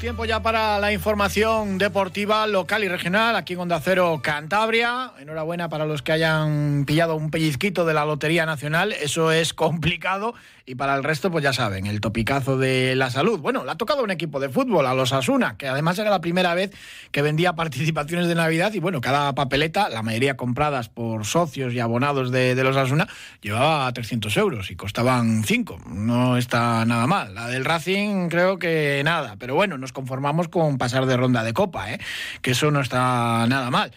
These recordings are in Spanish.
Tiempo ya para la información deportiva local y regional aquí en Onda Cero Cantabria. Enhorabuena para los que hayan pillado un pellizquito de la Lotería Nacional, eso es complicado y para el resto, pues ya saben, el topicazo de la salud. Bueno, le ha tocado un equipo de fútbol, a los Asuna, que además era la primera vez que vendía participaciones de Navidad. Y bueno, cada papeleta, la mayoría compradas por socios y abonados de, los Asuna, llevaba 300 euros y costaban 5. No está nada mal. La del Racing, creo que nada. Pero bueno, conformamos con pasar de ronda de copa, ¿eh? que eso no está nada mal.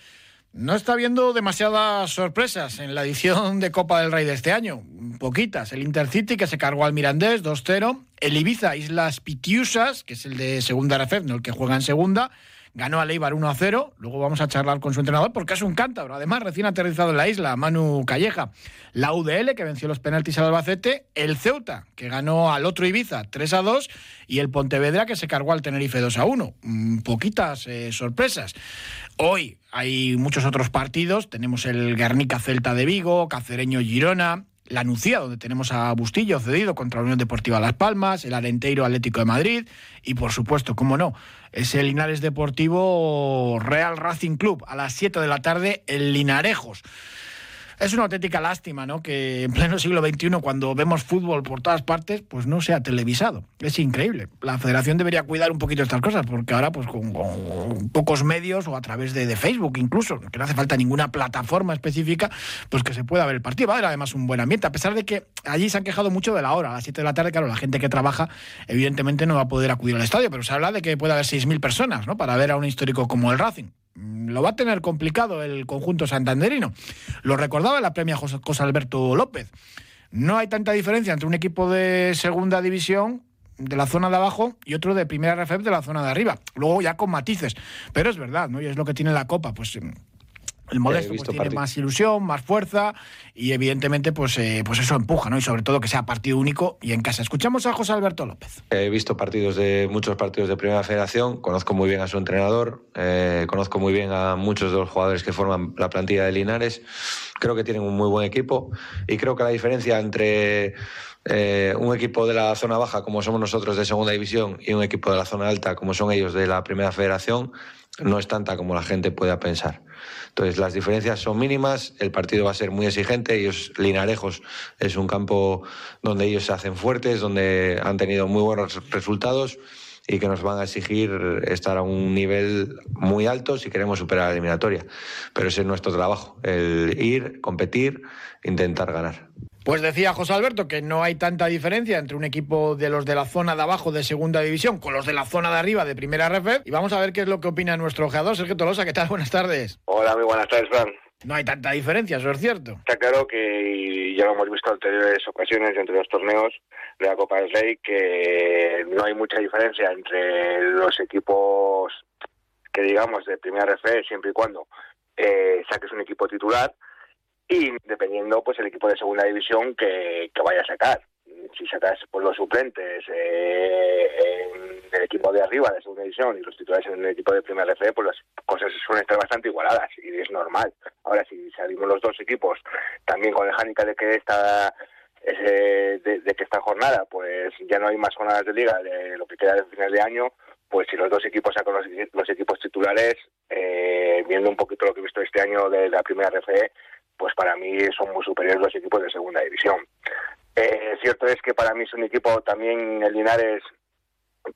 No está habiendo demasiadas sorpresas en la edición de Copa del Rey de este año. Poquitas. El Intercity que se cargó al Mirandés 2-0. El Ibiza Islas Pitiusas, que es el de segunda RFF, no el que juega en segunda ganó a Leibar 1 a 0. Luego vamos a charlar con su entrenador porque es un cántabro. Además, recién aterrizado en la isla, Manu Calleja. La UDL, que venció los penaltis al Albacete. El Ceuta, que ganó al otro Ibiza 3 a 2. Y el Pontevedra, que se cargó al Tenerife 2 a 1. Mm, poquitas eh, sorpresas. Hoy hay muchos otros partidos. Tenemos el Guernica Celta de Vigo, Cacereño Girona, la Nucía, donde tenemos a Bustillo cedido contra la Unión Deportiva Las Palmas, el Arenteiro Atlético de Madrid y, por supuesto, cómo no, ese Linares Deportivo Real Racing Club a las 7 de la tarde en Linarejos. Es una auténtica lástima, ¿no? Que en pleno siglo XXI, cuando vemos fútbol por todas partes, pues no sea televisado. Es increíble. La federación debería cuidar un poquito estas cosas, porque ahora, pues con, pocos medios o a través de, Facebook incluso, que no hace falta ninguna plataforma específica, pues que se pueda ver el partido. Va a haber además un buen ambiente, a pesar de que allí se han quejado mucho de la hora. A las 7 de la tarde, claro, la gente que trabaja, evidentemente no va a poder acudir al estadio, pero se habla de que puede haber 6.000 personas, ¿no? Para ver a un histórico como el Racing. Mm, lo va a tener complicado el conjunto santanderino. Lo recordaba la premia José, Alberto López. No hay tanta diferencia entre un equipo de segunda división de la zona de abajo y otro de primera RFF de la zona de arriba. Luego ya con matices. Pero es verdad, ¿no? Y es lo que tiene la Copa. Pues el modesto pues, tiene más ilusión, más fuerza y evidentemente pues, eh, pues eso empuja, ¿no? Y sobre todo que sea partido único y en casa. Escuchamos a José Alberto López. He visto partidos de muchos partidos de Primera Federación, conozco muy bien a su entrenador, eh, conozco muy bien a muchos de los jugadores que forman la plantilla de Linares. Creo que tienen un muy buen equipo y creo que la diferencia entre eh, un equipo de la zona baja como somos nosotros de segunda división y un equipo de la zona alta como son ellos de la primera federación no es tanta como la gente pueda pensar. Entonces, las diferencias son mínimas, el partido va a ser muy exigente, ellos, Linarejos, es un campo donde ellos se hacen fuertes, donde han tenido muy buenos resultados y que nos van a exigir estar a un nivel muy alto si queremos superar la eliminatoria. Pero ese es nuestro trabajo, el ir, competir, intentar ganar. Pues decía José Alberto que no hay tanta diferencia entre un equipo de los de la zona de abajo de segunda división con los de la zona de arriba de primera RF. Y vamos a ver qué es lo que opina nuestro ojeador, Sergio Tolosa. ¿Qué tal? Buenas tardes. Hola, muy buenas tardes, Fran. No hay tanta diferencia, eso es cierto. Está claro que ya lo hemos visto en anteriores ocasiones entre los torneos de la Copa del Rey que no hay mucha diferencia entre los equipos que digamos de primera RF siempre y cuando eh, saques un equipo titular y dependiendo pues el equipo de segunda división que, vaya a sacar si sacas pues, los suplentes eh, en el equipo de arriba de segunda división y los titulares en el equipo de primera RF, pues las cosas suelen estar bastante igualadas y es normal. Ahora, si salimos los dos equipos también con el hándicap de que esta de, que esta jornada pues ya no hay más jornadas de liga de lo que queda del final de año, pues si los dos equipos sacan los, equipos titulares, eh, viendo un poquito lo que he visto este año de la primera RFE, pues para mí son muy superiores los equipos de segunda división. Eh, cierto es que para mí es un equipo también el Linares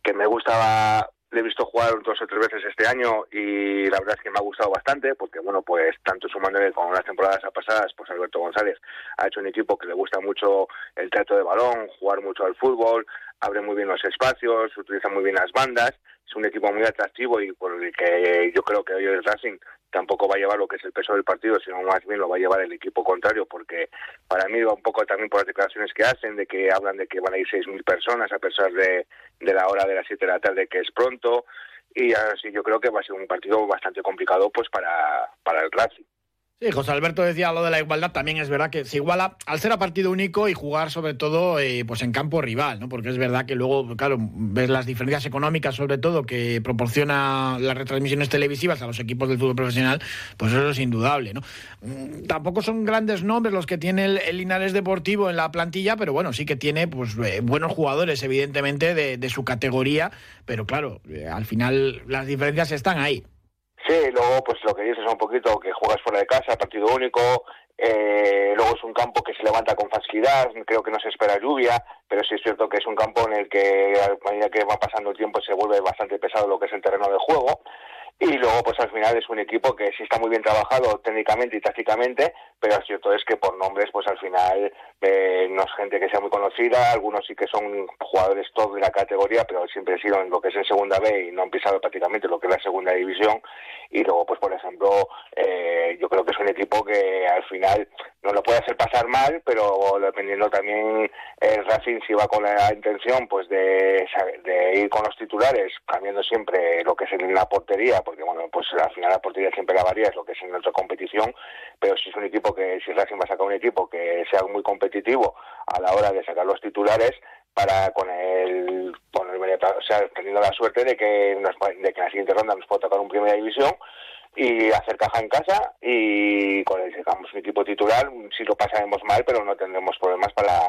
que me gustaba le he visto jugar dos o tres veces este año y la verdad es que me ha gustado bastante porque, bueno, pues tanto sumándole con las temporadas pasadas, pues Alberto González ha hecho un equipo que le gusta mucho el trato de balón, jugar mucho al fútbol, abre muy bien los espacios, utiliza muy bien las bandas, es un equipo muy atractivo y por el que yo creo que hoy el Racing tampoco va a llevar lo que es el peso del partido, sino más bien lo va a llevar el equipo contrario, porque para mí va un poco también por las declaraciones que hacen, de que hablan de que van a ir 6.000 personas a pesar de, de la hora de las 7 de la tarde, que es pronto, y así yo creo que va a ser un partido bastante complicado pues para, para el Racing. Sí, José Alberto decía lo de la igualdad, también es verdad que se iguala al ser a partido único y jugar sobre todo eh, pues en campo rival, ¿no? Porque es verdad que luego, claro, ves las diferencias económicas sobre todo que proporciona las retransmisiones televisivas a los equipos del fútbol profesional, pues eso es indudable, ¿no? Mm, tampoco son grandes nombres los que tiene el, Linares Deportivo en la plantilla, pero bueno, sí que tiene pues eh, buenos jugadores, evidentemente, de, de, su categoría, pero claro, eh, al final las diferencias están ahí. Sí, luego pues lo que dices es un poquito que juegas fuera de casa, partido único, eh, luego es un campo que se levanta con facilidad, creo que no se espera lluvia, pero sí es cierto que es un campo en el que a medida que va pasando el tiempo se vuelve bastante pesado lo que es el terreno de juego. Y luego, pues al final es un equipo que sí está muy bien trabajado técnicamente y tácticamente, pero lo cierto es que por nombres, pues al final eh, no es gente que sea muy conocida, algunos sí que son jugadores top de la categoría, pero siempre han sido en lo que es en segunda B y no han pisado prácticamente lo que es la segunda división. Y luego, pues por ejemplo, eh, yo creo que es un equipo que al final no lo puede hacer pasar mal, pero dependiendo también el Racing si va con la intención pues de, de ir con los titulares, cambiando siempre lo que es en la portería porque bueno, pues al final la portería siempre la varía, es lo que es en nuestra competición, pero si es un equipo que, si Racing va a sacar un equipo que sea muy competitivo a la hora de sacar los titulares, para con el, con el o sea, teniendo la suerte de que, nos, de que en la siguiente ronda nos pueda tocar un primera división y hacer caja en casa y con el sacamos un equipo titular, si lo pasaremos mal, pero no tendremos problemas para,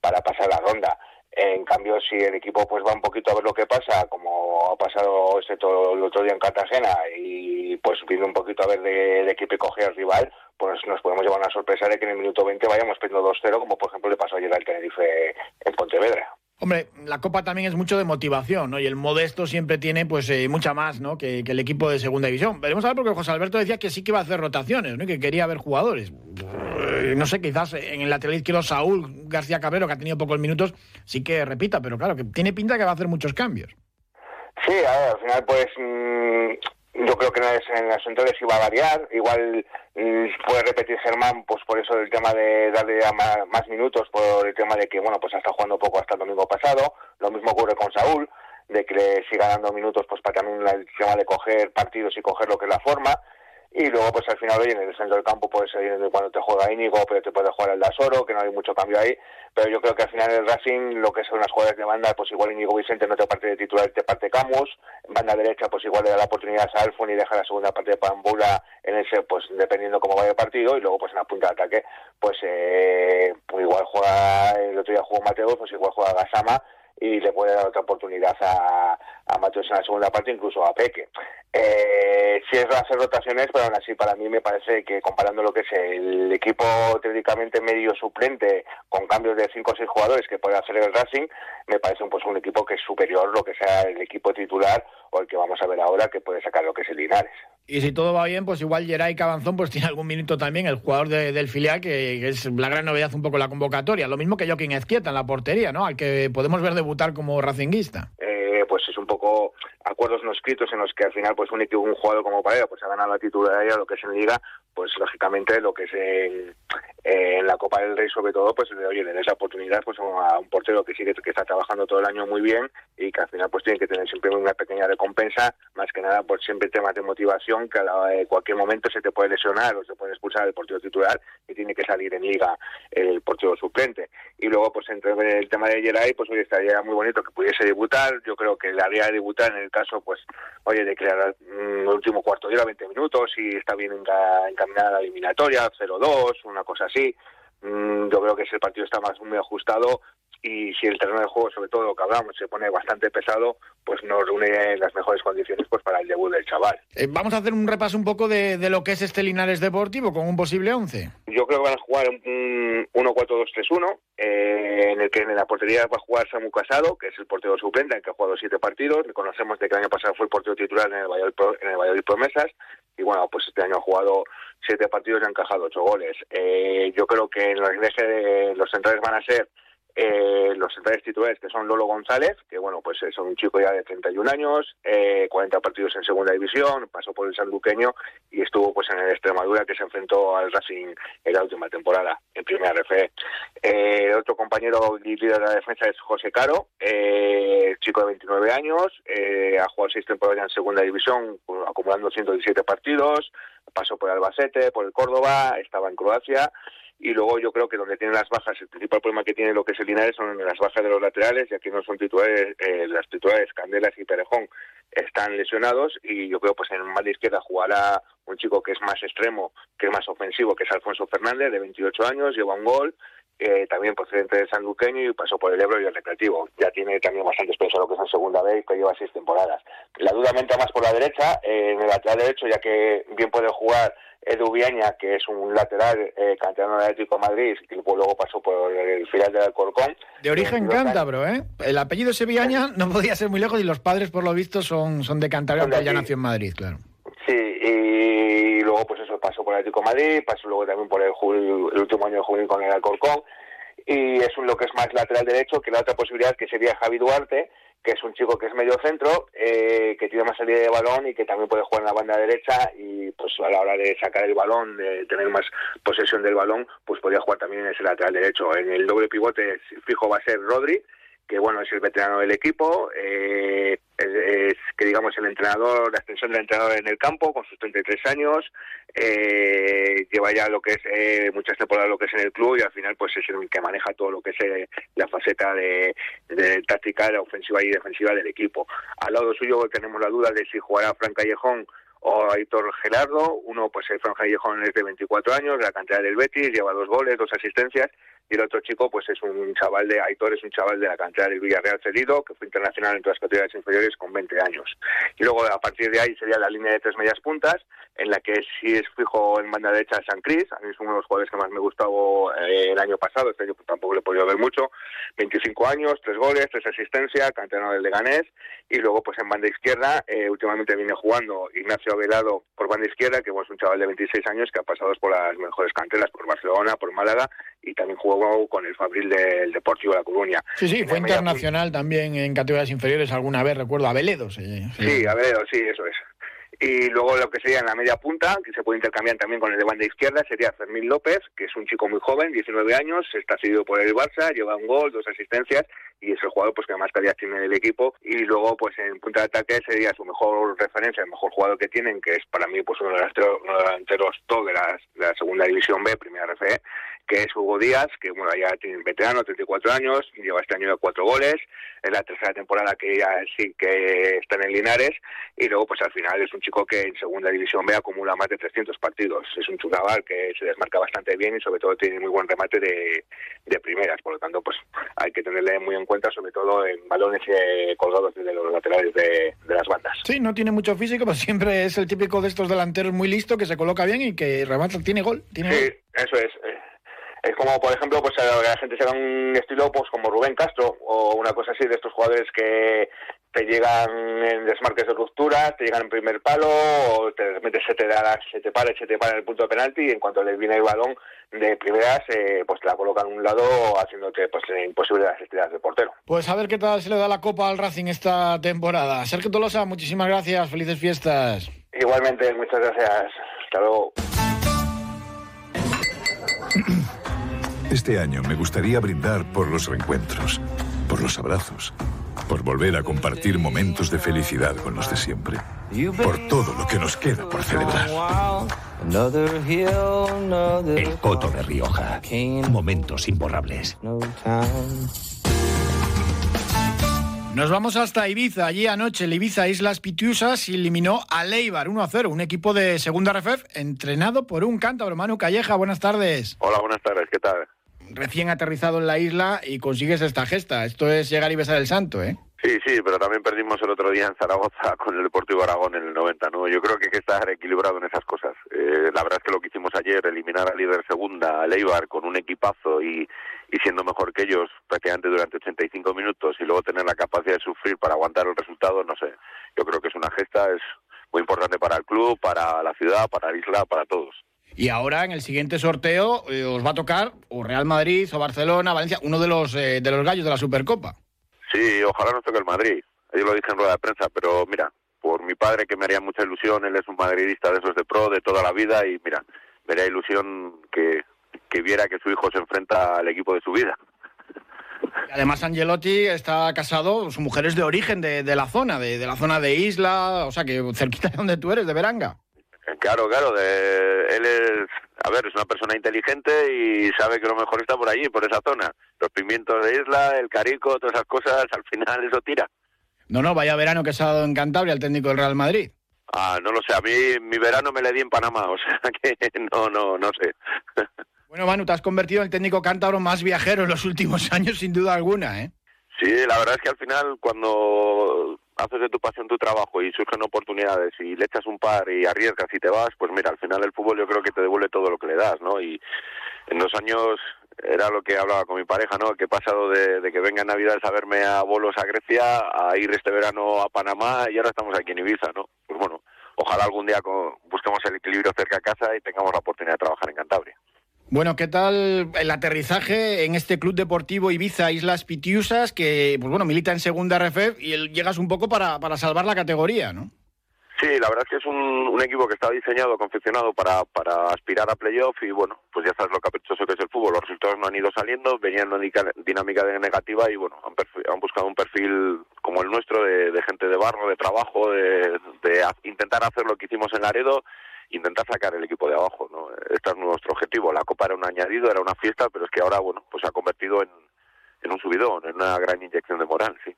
para pasar la ronda. En cambio, si el equipo pues va un poquito a ver lo que pasa, como ha pasado este todo el otro día en Cartagena, y pues viendo un poquito a ver de, qué equipo coge al rival, pues nos podemos llevar una sorpresa de que en el minuto 20 vayamos perdiendo 2-0, como por ejemplo le pasó ayer al Tenerife en Pontevedra. Hombre, la Copa también es mucho de motivación, ¿no? Y el modesto siempre tiene, pues, eh, mucha más, ¿no? Que, el equipo de segunda división. Veremos a ver, porque José Alberto decía que sí que iba a hacer rotaciones, ¿no? Y que quería ver jugadores. Eh, no sé, quizás en el lateral izquierdo Saúl García Cabrero, que ha tenido pocos minutos, sí que repita, pero claro, que tiene pinta que va a hacer muchos cambios. Sí, a ver, al final, pues, mm, yo creo que en las centrales iba a variar. Igual mm, puede repetir Germán, pues por eso el tema de darle más, minutos, por el tema de que, bueno, pues ha estado jugando poco hasta el domingo pasado. Lo mismo ocurre con Saúl, de que le siga dando minutos, pues para también el tema de coger partidos y coger lo que es la forma y luego pues al final en el centro del campo puede ser cuando te juega Íñigo pero te puede jugar el Dasoro que no hay mucho cambio ahí. Pero yo creo que al final el Racing lo que son las jugadas de banda pues igual Íñigo Vicente no te parte de titular te parte Camus. En banda derecha pues igual le da la oportunidad a Alfon y deja la segunda parte de Pambula en ese pues dependiendo cómo vaya el partido. Y luego pues en la punta de ataque pues, eh, pues igual juega el otro día jugó Mateo pues igual juega Gasama y le puede dar otra oportunidad a, a Mateos en la segunda parte, incluso a Peque. Eh, si es hacer rotaciones, pero aún así para mí me parece que comparando lo que es el equipo teóricamente medio suplente con cambios de 5 o 6 jugadores que puede hacer el Racing, me parece un, pues, un equipo que es superior lo que sea el equipo titular o el que vamos a ver ahora que puede sacar lo que es el Linares. Y si todo va bien, pues igual Geray Cabanzón pues tiene algún minuto también, el jugador del filial, que, es la gran novedad un poco la convocatoria. Lo mismo que Joaquín Ezquieta en la portería, ¿no? Al que podemos ver debutar como racinguista. Eh, pues es un poco acuerdos no escritos en los que al final pues un, un jugador como Pareja pues ha ganado la titularidad lo que es en Liga pues lógicamente lo que es en, la Copa del Rey sobre todo pues oye le des la oportunidad pues a un portero que sigue que está trabajando todo el año muy bien y que al final pues tiene que tener siempre una pequeña recompensa más que nada por siempre temas de motivación que a cualquier momento se te puede lesionar o se puede expulsar el portero titular y tiene que salir en Liga el portero suplente. Y luego pues entre el tema de Geray pues hoy estaría muy bonito que pudiese debutar. Yo creo que le haría debutar en el caso, pues, oye, de crear el último cuarto de hora, 20 minutos, y está bien la eliminatoria, 0-2, una cosa así. Mm, yo creo que ese partido está más muy ajustado y si el terreno de juego, sobre todo lo que hablamos, se pone bastante pesado, pues nos reúne las mejores condiciones pues para el debut del chaval. Eh, vamos a hacer un repaso un poco de, lo que es este Linares Deportivo con un posible 11. Yo creo que van a jugar un 1-4-2-3-1, eh, en el que en la portería va a jugar Samu Casado, que es el portero suplente, en que ha jugado siete partidos. Reconocemos de que el año pasado fue el portero titular en el Valladolid, en el Valladolid Promesas, y bueno, pues este año ha jugado siete partidos y ha encajado ocho goles. Eh, yo creo que en de los centrales van a ser eh, los centrales titulares que son Lolo González, que bueno, pues es un chico ya de 31 años, eh, 40 partidos en segunda división, pasó por el sanluqueño y estuvo pues en el Extremadura que se enfrentó al Racing en la última temporada en primera RFE. Eh, otro compañero líder de la defensa es José Caro, eh, chico de 29 años, eh, ha jugado seis temporadas en segunda división, acumulando 117 partidos, pasó por Albacete, por el Córdoba, estaba en Croacia y luego yo creo que donde tienen las bajas, el principal problema que tiene lo que es el Linares son las bajas de los laterales, ya que no son titulares, eh, las titulares Candelas y Perejón están lesionados y yo creo pues en banda izquierda jugará un chico que es más extremo, que es más ofensivo, que es Alfonso Fernández, de 28 años, lleva un gol, eh, también procedente de San Luqueño y pasó por el Ebro y el Recreativo. Ya tiene también bastante experiencia lo que es en segunda vez, que lleva seis temporadas. La duda aumenta más por la derecha, eh, en el lateral derecho, ya que bien puede jugar Edu Viaña, que es un lateral eh, canterano del Atlético de Madrid, y luego pasó por el final del Alcorcón. De origen cántabro, ¿eh? El apellido Sevillaña no podía ser muy lejos y los padres, por lo visto, son, son de Cantabria, aunque ya nació en Madrid, claro. Sí, y luego pues eso pasó por el Atlético Madrid, pasó luego también por el, el último año de juvenil con el Alcorcón, y es un lo que es más lateral derecho que la otra posibilidad que sería Javi Duarte, que es un chico que es medio centro, eh, que tiene más salida de balón y que también puede jugar en la banda derecha y pues a la hora de sacar el balón, de tener más posesión del balón, pues podría jugar también en ese lateral derecho. En el doble pivote fijo va a ser Rodri, que bueno es el veterano del equipo, eh, es, que digamos el entrenador, la extensión del entrenador en el campo con sus 33 años, eh, lleva ya lo que es eh, muchas temporadas lo que es en el club y al final pues es el que maneja todo lo que es eh, la faceta de, táctica, ofensiva y defensiva del equipo. Al lado suyo tenemos la duda de si jugará Fran Callejón o Aitor Gerardo, uno pues el Fran Callejón es de 24 años, la cantidad del Betis, lleva dos goles, dos asistencias y el otro chico pues es un chaval de Aitor es un chaval de la cantera del Villarreal cedido que fue internacional en todas las categorías inferiores con 20 años. Y luego a partir de ahí sería la línea de tres medias puntas en la que sí es fijo en banda derecha San Cris a mí es uno de los jugadores que más me gustó eh, el año pasado este año pues, tampoco le he podido ver mucho 25 años tres goles tres asistencias canterano del Leganés y luego pues en banda izquierda eh, últimamente viene jugando Ignacio Avelado por banda izquierda que es un chaval de 26 años que ha pasado por las mejores canteras por Barcelona por Málaga y también jugó con el Fabril del Deportivo de La Coruña. Sí, sí, fue internacional también en categorías inferiores alguna vez, recuerdo, a Veledo. Sí, sí, a Veledo, sí, eso es. Y luego lo que sería en la media punta, que se puede intercambiar también con el de banda izquierda, sería Fermín López, que es un chico muy joven, 19 años, está seguido por el Barça, lleva un gol, dos asistencias y es el jugador pues que más calidad tiene el equipo y luego pues en punta de ataque sería su mejor referencia, el mejor jugador que tienen, que es para mí pues uno de los delanteros top de, las, de la segunda división B, primera RFE, que es Hugo Díaz, que bueno ya tiene veterano, 34 años, lleva este año de cuatro goles, es la tercera temporada que ya sí que está en Linares y luego pues al final es un chico que en segunda división B acumula más de 300 partidos, es un chucaval que se desmarca bastante bien y sobre todo tiene muy buen remate de, de primeras, por lo tanto pues hay que tenerle muy en cuenta sobre todo en balones eh, colgados desde los laterales de, de, las bandas. Sí, no tiene mucho físico, pero siempre es el típico de estos delanteros muy listo que se coloca bien y que remata, tiene gol. Tiene sí, gol. eso es. Eh, es como, por ejemplo, pues la gente se da un estilo pues como Rubén Castro o una cosa así de estos jugadores que te llegan en desmarques de ruptura, te llegan en primer palo, o te, repente se te da, se te para, se te para en el punto de penalti y en cuanto le viene el balón de primeras, eh, pues te la colocan a un lado haciéndote pues imposible las estrellas de portero. Pues a ver qué tal se le da la copa al Racing esta temporada. Sergio Tolosa, muchísimas gracias, felices fiestas. Igualmente, muchas gracias. Hasta luego. Este año me gustaría brindar por los reencuentros, por los abrazos, por volver a compartir momentos de felicidad con los de siempre, por todo lo que nos queda por celebrar. El Coto de Rioja. Momentos imborrables. Nos vamos hasta Ibiza. Allí anoche el Ibiza Islas Pitiusas eliminó a Leibar 1 a 0, un equipo de segunda RFF entrenado por un cántabro. Manu Calleja, buenas tardes. Hola, buenas tardes, ¿qué tal? Recién aterrizado en la isla y consigues esta gesta. Esto es llegar y besar el santo, ¿eh? Sí, sí, pero también perdimos el otro día en Zaragoza con el Deportivo Aragón en el 99. Yo creo que hay que estar equilibrado en esas cosas. Eh, la verdad es que lo que hicimos ayer, eliminar al líder segunda, a Leibar, con un equipazo y, y siendo mejor que ellos prácticamente durante 85 minutos y luego tener la capacidad de sufrir para aguantar el resultado, no sé. Yo creo que es una gesta, es muy importante para el club, para la ciudad, para la isla, para todos. Y ahora en el siguiente sorteo eh, os va a tocar o Real Madrid o Barcelona, Valencia, uno de los eh, de los gallos de la Supercopa. Sí, ojalá nos toque el Madrid. Yo lo dije en rueda de prensa, pero mira, por mi padre que me haría mucha ilusión, él es un madridista de esos de pro de toda la vida y mira, me haría ilusión que, que viera que su hijo se enfrenta al equipo de su vida. Además, Angelotti está casado, su mujer es de origen de, de la zona, de, de, la zona de Isla, o sea, que cerquita de donde tú eres, de Veranga. Claro, claro, de, él es, a ver, es una persona inteligente y sabe que lo mejor está por allí, por esa zona. Los pimientos de Isla, el carico, todas esas cosas, al final eso tira. No, no, vaya verano que se ha dado en Cantabria el técnico del Real Madrid. Ah, no lo sé, a mí mi verano me le di en Panamá, o sea que no, no, no sé. Bueno, Manu, te has convertido en el técnico cántabro más viajero en los últimos años, sin duda alguna, ¿eh? Sí, la verdad es que al final cuando haces de tu pasión tu trabajo y surgen oportunidades y le echas un par y arriesgas y te vas, pues mira, al final el fútbol yo creo que te devuelve todo lo que le das, ¿no? Y en dos años era lo que hablaba con mi pareja, ¿no? Que he pasado de, de que venga Navidad a verme a bolos a Grecia, a ir este verano a Panamá y ahora estamos aquí en Ibiza, ¿no? Pues bueno, ojalá algún día busquemos el equilibrio cerca a casa y tengamos la oportunidad de trabajar en Cantabria. Bueno, ¿qué tal el aterrizaje en este club deportivo Ibiza Islas Pitiusas que, pues bueno, milita en segunda RFF y llegas un poco para, para salvar la categoría, ¿no? Sí, la verdad es que es un, equipo que está diseñado, confeccionado para, para aspirar a playoff y bueno, pues ya sabes lo caprichoso que es el fútbol. Los resultados no han ido saliendo, venían una dinámica negativa y bueno, han, han buscado un perfil como el nuestro de, de, gente de barro, de trabajo, de, de intentar hacer lo que hicimos en Laredo intentar sacar el equipo de abajo, ¿no? Este es nuestro objetivo. La Copa era un añadido, era una fiesta, pero es que ahora, bueno, pues se ha convertido en, en un subidón, en una gran inyección de moral, sí.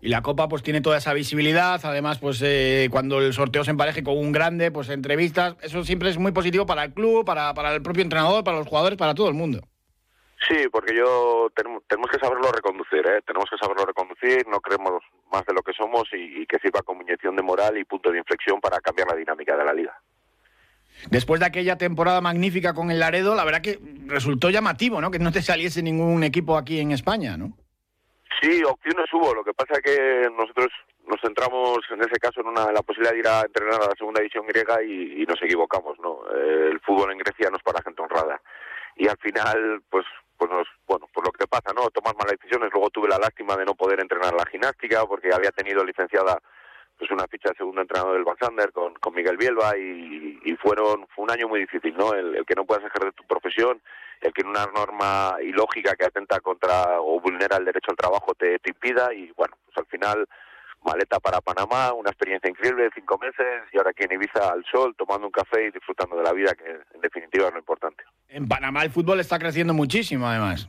Y la Copa pues tiene toda esa visibilidad, además pues eh, cuando el sorteo se empareje con un grande, pues entrevistas, eso siempre es muy positivo para el club, para, para el propio entrenador, para los jugadores, para todo el mundo. Sí, porque yo tenemos, tenemos que saberlo reconducir, ¿eh? tenemos que saberlo reconducir, no creemos más de lo que somos y, y que sirva como inyección de moral y punto de inflexión para cambiar la dinámica de la liga. Después de aquella temporada magnífica con el Laredo, la verdad que resultó llamativo, ¿no? Que no te saliese ningún equipo aquí en España, ¿no? Sí, opciones hubo. Lo que pasa es que nosotros nos centramos en ese caso en, una, la posibilidad de ir a entrenar a la segunda división griega y, nos equivocamos, ¿no? El fútbol en Grecia no es para gente honrada. Y al final, pues pues nos, bueno, pues lo que pasa, ¿no? Tomas malas decisiones. Luego tuve la lástima de no poder entrenar la gimnástica porque había tenido licenciada pues una ficha de segundo entrenador del Baxander con, con Miguel Bielba y, y, fueron fue un año muy difícil, ¿no? El, el, que no puedas ejercer tu profesión, el que en una norma ilógica que atenta contra o vulnera el derecho al trabajo te, te impida y bueno, pues al final maleta para Panamá, una experiencia increíble de cinco meses y ahora aquí en Ibiza al sol, tomando un café y disfrutando de la vida, que en definitiva es lo importante. En Panamá el fútbol está creciendo muchísimo además.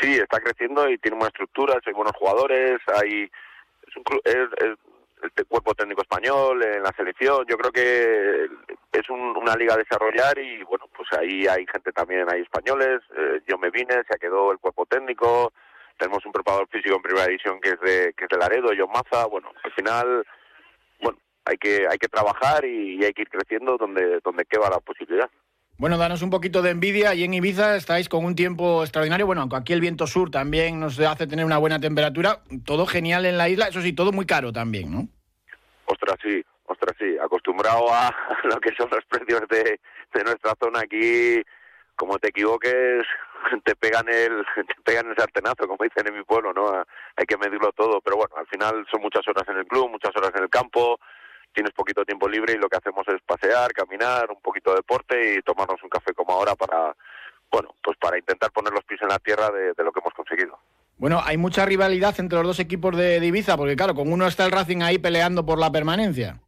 Sí, está creciendo y tiene una estructura, hay buenos jugadores, hay es un club, es, es, el cuerpo técnico español, en la selección. Yo creo que es un, una liga a desarrollar y bueno, pues ahí hay gente también, hay españoles. Eh, yo me vine, se quedó el cuerpo técnico. Tenemos un preparador físico en primera división que es de que es de Laredo, John Maza. Bueno, al final, bueno, hay que hay que trabajar y, y hay que ir creciendo donde donde queda la posibilidad. Bueno, danos un poquito de envidia. Y en Ibiza estáis con un tiempo extraordinario. Bueno, aunque aquí el viento sur también nos hace tener una buena temperatura. Todo genial en la isla. Eso sí, todo muy caro también, ¿no? Ostras, sí. Ostras, sí. Acostumbrado a lo que son los precios de, de nuestra zona aquí, como te equivoques, te pegan el te pegan el sartenazo, como dicen en mi pueblo, ¿no? Hay que medirlo todo. Pero bueno, al final son muchas horas en el club, muchas horas en el campo tienes poquito tiempo libre y lo que hacemos es pasear, caminar, un poquito de deporte y tomarnos un café como ahora para, bueno, pues para intentar poner los pies en la tierra de, de lo que hemos conseguido. Bueno, hay mucha rivalidad entre los dos equipos de, de, Ibiza, porque claro, con uno está el Racing ahí peleando por la permanencia.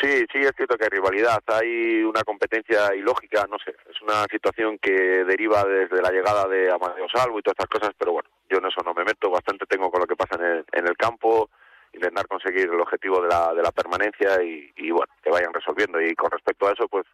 Sí, sí, es cierto que hay rivalidad, hay una competencia ilógica, no sé, es una situación que deriva desde la llegada de Amadeo Salvo y todas estas cosas, pero bueno, yo en eso no me meto, bastante tengo con lo que pasa en el, en el campo, intentar conseguir el objetivo de la, de la permanencia y, bueno, que vayan resolviendo. Y con respecto a eso, pues,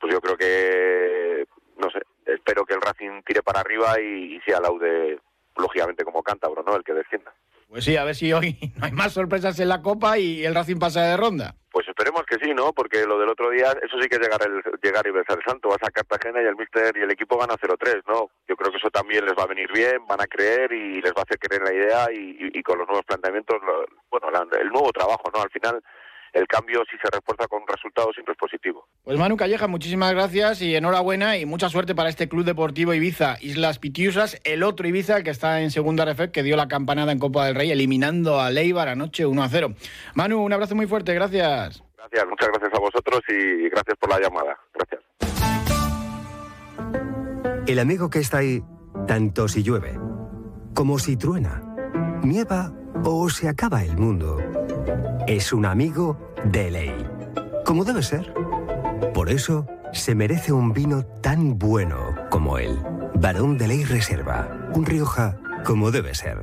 pues yo creo que, no sé, espero que el Racing tire para arriba y, y sea laude, lógicamente, como cántabro, ¿no? El que descienda. Pues sí, a ver si hoy no hay más sorpresas en la Copa y el Racing pasa de ronda. Pues esperemos que sí, ¿no? Porque lo del otro día, eso sí que llegar, el, llegar y besar el santo. Vas a Cartagena y el míster y el equipo gana 0-3, ¿no? Yo creo que eso también les va a venir bien, van a creer y les va a hacer creer la idea y, con los nuevos planteamientos, lo, bueno, el nuevo trabajo, ¿no? Al final, el cambio, si se refuerza con resultados, siempre es positivo. Pues Manu Calleja, muchísimas gracias y enhorabuena y mucha suerte para este Club Deportivo Ibiza Islas Pitiusas, el otro Ibiza que está en segunda ref que dio la campanada en Copa del Rey eliminando a Leibar anoche 1 a 0. Manu, un abrazo muy fuerte, gracias. Gracias, muchas gracias a vosotros y gracias por la llamada. Gracias. El amigo que está ahí, tanto si llueve, como si truena, nieva o se acaba el mundo, es un amigo de ley. Como debe ser. Por eso se merece un vino tan bueno como él. Barón de Ley Reserva. Un Rioja como debe ser.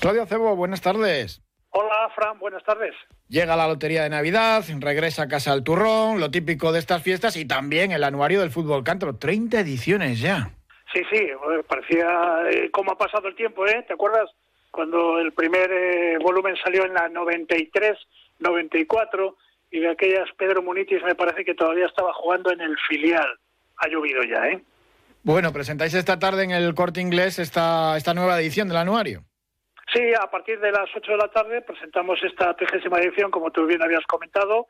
Claudio Cebo, buenas tardes. Hola, Fran, buenas tardes. Llega la lotería de Navidad, regresa a casa al turrón, lo típico de estas fiestas y también el anuario del fútbol cántaro. 30 ediciones ya. Sí, sí, parecía eh, cómo ha pasado el tiempo, ¿eh? ¿Te acuerdas cuando el primer eh, volumen salió en la 93, 94 y de aquellas Pedro Munitis me parece que todavía estaba jugando en el filial? Ha llovido ya, ¿eh? Bueno, presentáis esta tarde en el Corte Inglés esta, esta nueva edición del anuario. Sí, a partir de las 8 de la tarde presentamos esta trigésima edición, como tú bien habías comentado,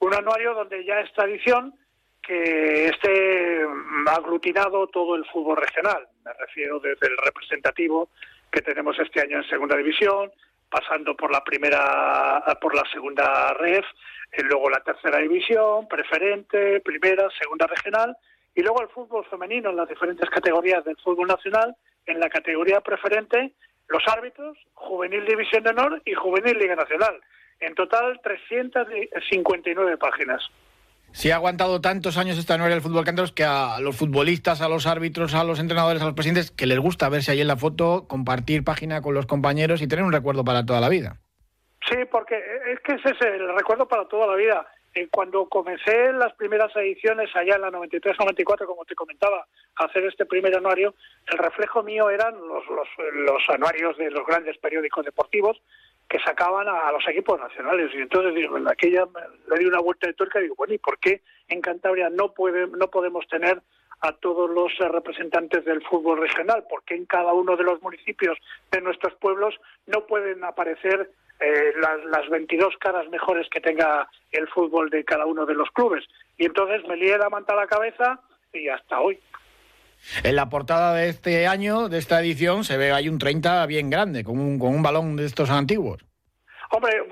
un anuario donde ya esta edición que esté aglutinado todo el fútbol regional. Me refiero desde el representativo que tenemos este año en segunda división, pasando por la primera, por la segunda ref, y luego la tercera división, preferente, primera, segunda regional, y luego el fútbol femenino en las diferentes categorías del fútbol nacional, en la categoría preferente los árbitros, Juvenil División de Honor y Juvenil Liga Nacional. En total, 359 páginas. Si ha aguantado tantos años esta noche del fútbol que a los futbolistas, a los árbitros, a los entrenadores, a los presidentes, que les gusta verse ahí en la foto, compartir página con los compañeros y tener un recuerdo para toda la vida. Sí, porque es que ese es el recuerdo para toda la vida. Eh, cuando comencé las primeras ediciones allá en la 93-94, como te comentaba, a hacer este primer anuario, el reflejo mío eran los, los, los anuarios de los grandes periódicos deportivos que sacaban a, los equipos nacionales. Y entonces digo, en aquella le di una vuelta de tuerca y digo, bueno, ¿y por qué en Cantabria no, puede, no podemos tener a todos los eh, representantes del fútbol regional? ¿Por qué en cada uno de los municipios de nuestros pueblos no pueden aparecer eh, las, las 22 caras mejores que tenga el fútbol de cada uno de los clubes? Y entonces me lié la manta a la cabeza y hasta hoy. En la portada de este año, de esta edición, se ve hay un 30 bien grande, con un, con un balón de estos antiguos. Hombre,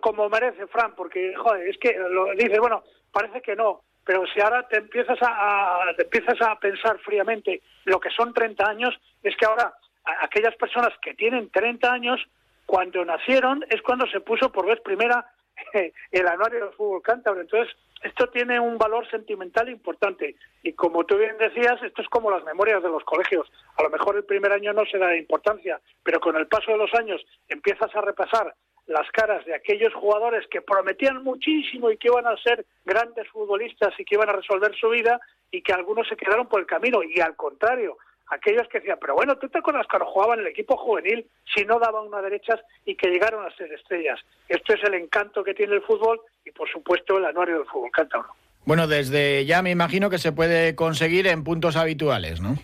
como merece, Fran, porque, joder, es que lo dices, bueno, parece que no, pero si ahora te empiezas a, te empiezas a pensar fríamente lo que son 30 años, es que ahora aquellas personas que tienen 30 años, cuando nacieron, es cuando se puso por vez primera el anuario del fútbol cántabro. Entonces, esto tiene un valor sentimental importante. Y como tú bien decías, esto es como las memorias de los colegios. A lo mejor el primer año no se da importancia, pero con el paso de los años empiezas a repasar las caras de aquellos jugadores que prometían muchísimo y que iban a ser grandes futbolistas y que iban a resolver su vida y que algunos se quedaron por el camino. Y al contrario, aquellos que decían, pero bueno, ¿tú te acuerdas cuando jugaban en el equipo juvenil si no daban una derechas y que llegaron a ser estrellas? Esto es el encanto que tiene el fútbol y, por supuesto, el anuario del fútbol cántabro. Bueno, desde ya me imagino que se puede conseguir en puntos habituales, ¿no?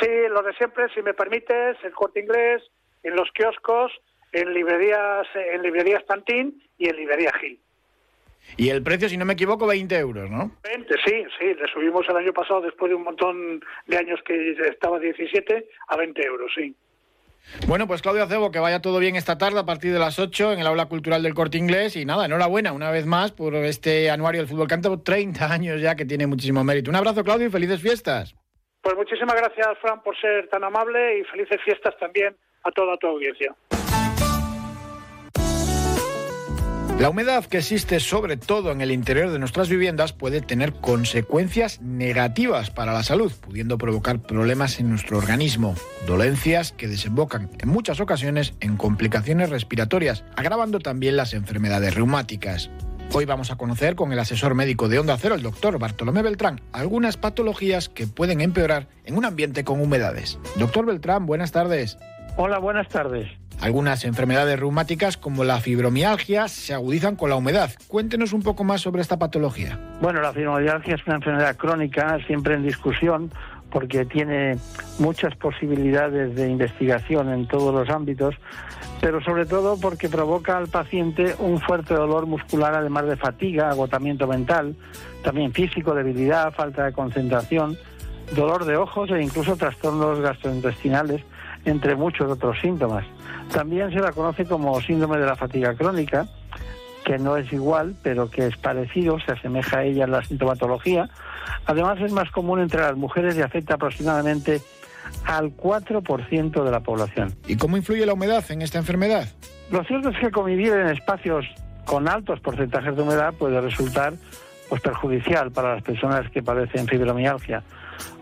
Sí, lo de siempre, si me permites, el corte inglés, en los kioscos, en librerías, en librerías Tantín y en librería Gil. Y el precio, si no me equivoco, 20 euros, ¿no? 20, sí, sí. Le subimos el año pasado, después de un montón de años que estaba 17, a 20 euros, sí. Bueno, pues Claudio Acebo, que vaya todo bien esta tarde a partir de las 8 en el aula cultural del Corte Inglés. Y nada, enhorabuena una vez más por este anuario del fútbol cántabro, 30 años ya que tiene muchísimo mérito. Un abrazo, Claudio, y felices fiestas. Pues muchísimas gracias, Fran, por ser tan amable y felices fiestas también a toda tu audiencia. La humedad que existe sobre todo en el interior de nuestras viviendas puede tener consecuencias negativas para la salud, pudiendo provocar problemas en nuestro organismo, dolencias que desembocan en muchas ocasiones en complicaciones respiratorias, agravando también las enfermedades reumáticas. Hoy vamos a conocer con el asesor médico de Onda Cero, el doctor Bartolomé Beltrán, algunas patologías que pueden empeorar en un ambiente con humedades. Doctor Beltrán, buenas tardes. Hola, buenas tardes. Algunas enfermedades reumáticas como la fibromialgia se agudizan con la humedad. Cuéntenos un poco más sobre esta patología. Bueno, la fibromialgia es una enfermedad crónica, siempre en discusión, porque tiene muchas posibilidades de investigación en todos los ámbitos, pero sobre todo porque provoca al paciente un fuerte dolor muscular, además de fatiga, agotamiento mental, también físico, debilidad, falta de concentración, dolor de ojos e incluso trastornos gastrointestinales, entre muchos otros síntomas. También se la conoce como síndrome de la fatiga crónica, que no es igual, pero que es parecido, se asemeja a ella en la sintomatología. Además es más común entre las mujeres y afecta aproximadamente al 4% de la población. ¿Y cómo influye la humedad en esta enfermedad? Lo cierto es que convivir en espacios con altos porcentajes de humedad puede resultar pues perjudicial para las personas que padecen fibromialgia.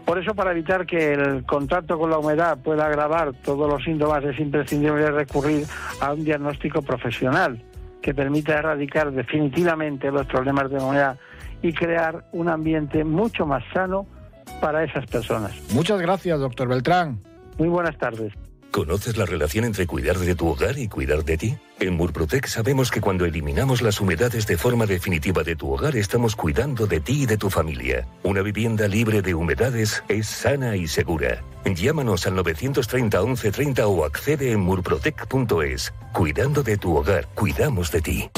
Por eso, para evitar que el contacto con la humedad pueda agravar todos los síntomas, es imprescindible recurrir a un diagnóstico profesional que permita erradicar definitivamente los problemas de humedad y crear un ambiente mucho más sano para esas personas. Muchas gracias, doctor Beltrán. Muy buenas tardes. ¿Conoces la relación entre cuidar de tu hogar y cuidar de ti? En Murprotec sabemos que cuando eliminamos las humedades de forma definitiva de tu hogar estamos cuidando de ti y de tu familia. Una vivienda libre de humedades es sana y segura. Llámanos al 930 1130 o accede en murprotec.es. Cuidando de tu hogar, cuidamos de ti.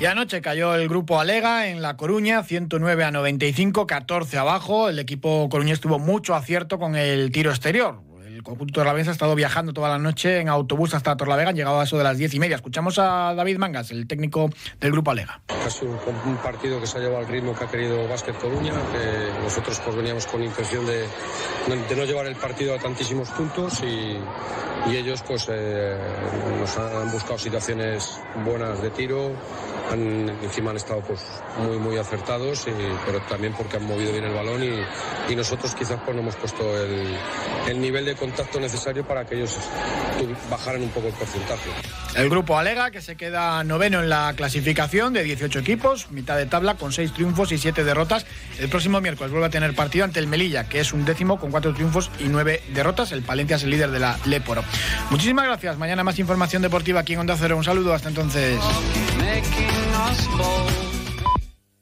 Y anoche cayó el grupo Alega en La Coruña, 109 a 95, 14 abajo. El equipo coruñés tuvo mucho acierto con el tiro exterior. Conjunto de la ha estado viajando toda la noche en autobús hasta Torlavega, han llegado a eso de las diez y media. Escuchamos a David Mangas, el técnico del grupo Alega. Ha sido un, partido que se ha llevado al ritmo que ha querido Básquet Coruña, que nosotros pues veníamos con intención de, de no llevar el partido a tantísimos puntos y, ellos pues eh, nos han buscado situaciones buenas de tiro, encima han estado pues muy muy acertados, y, pero también porque han movido bien el balón y, y nosotros quizás pues no hemos puesto el, el, nivel de contacto necesario para que ellos bajaran un poco el porcentaje. El grupo Alega que se queda noveno en la clasificación de 18 equipos, mitad de tabla con 6 triunfos y 7 derrotas. El próximo miércoles vuelve a tener partido ante el Melilla, que es un décimo con 4 triunfos y 9 derrotas. El Palencia es el líder de la Leporo. Muchísimas gracias. Mañana más información deportiva aquí en Onda Cero. Un saludo. Hasta entonces.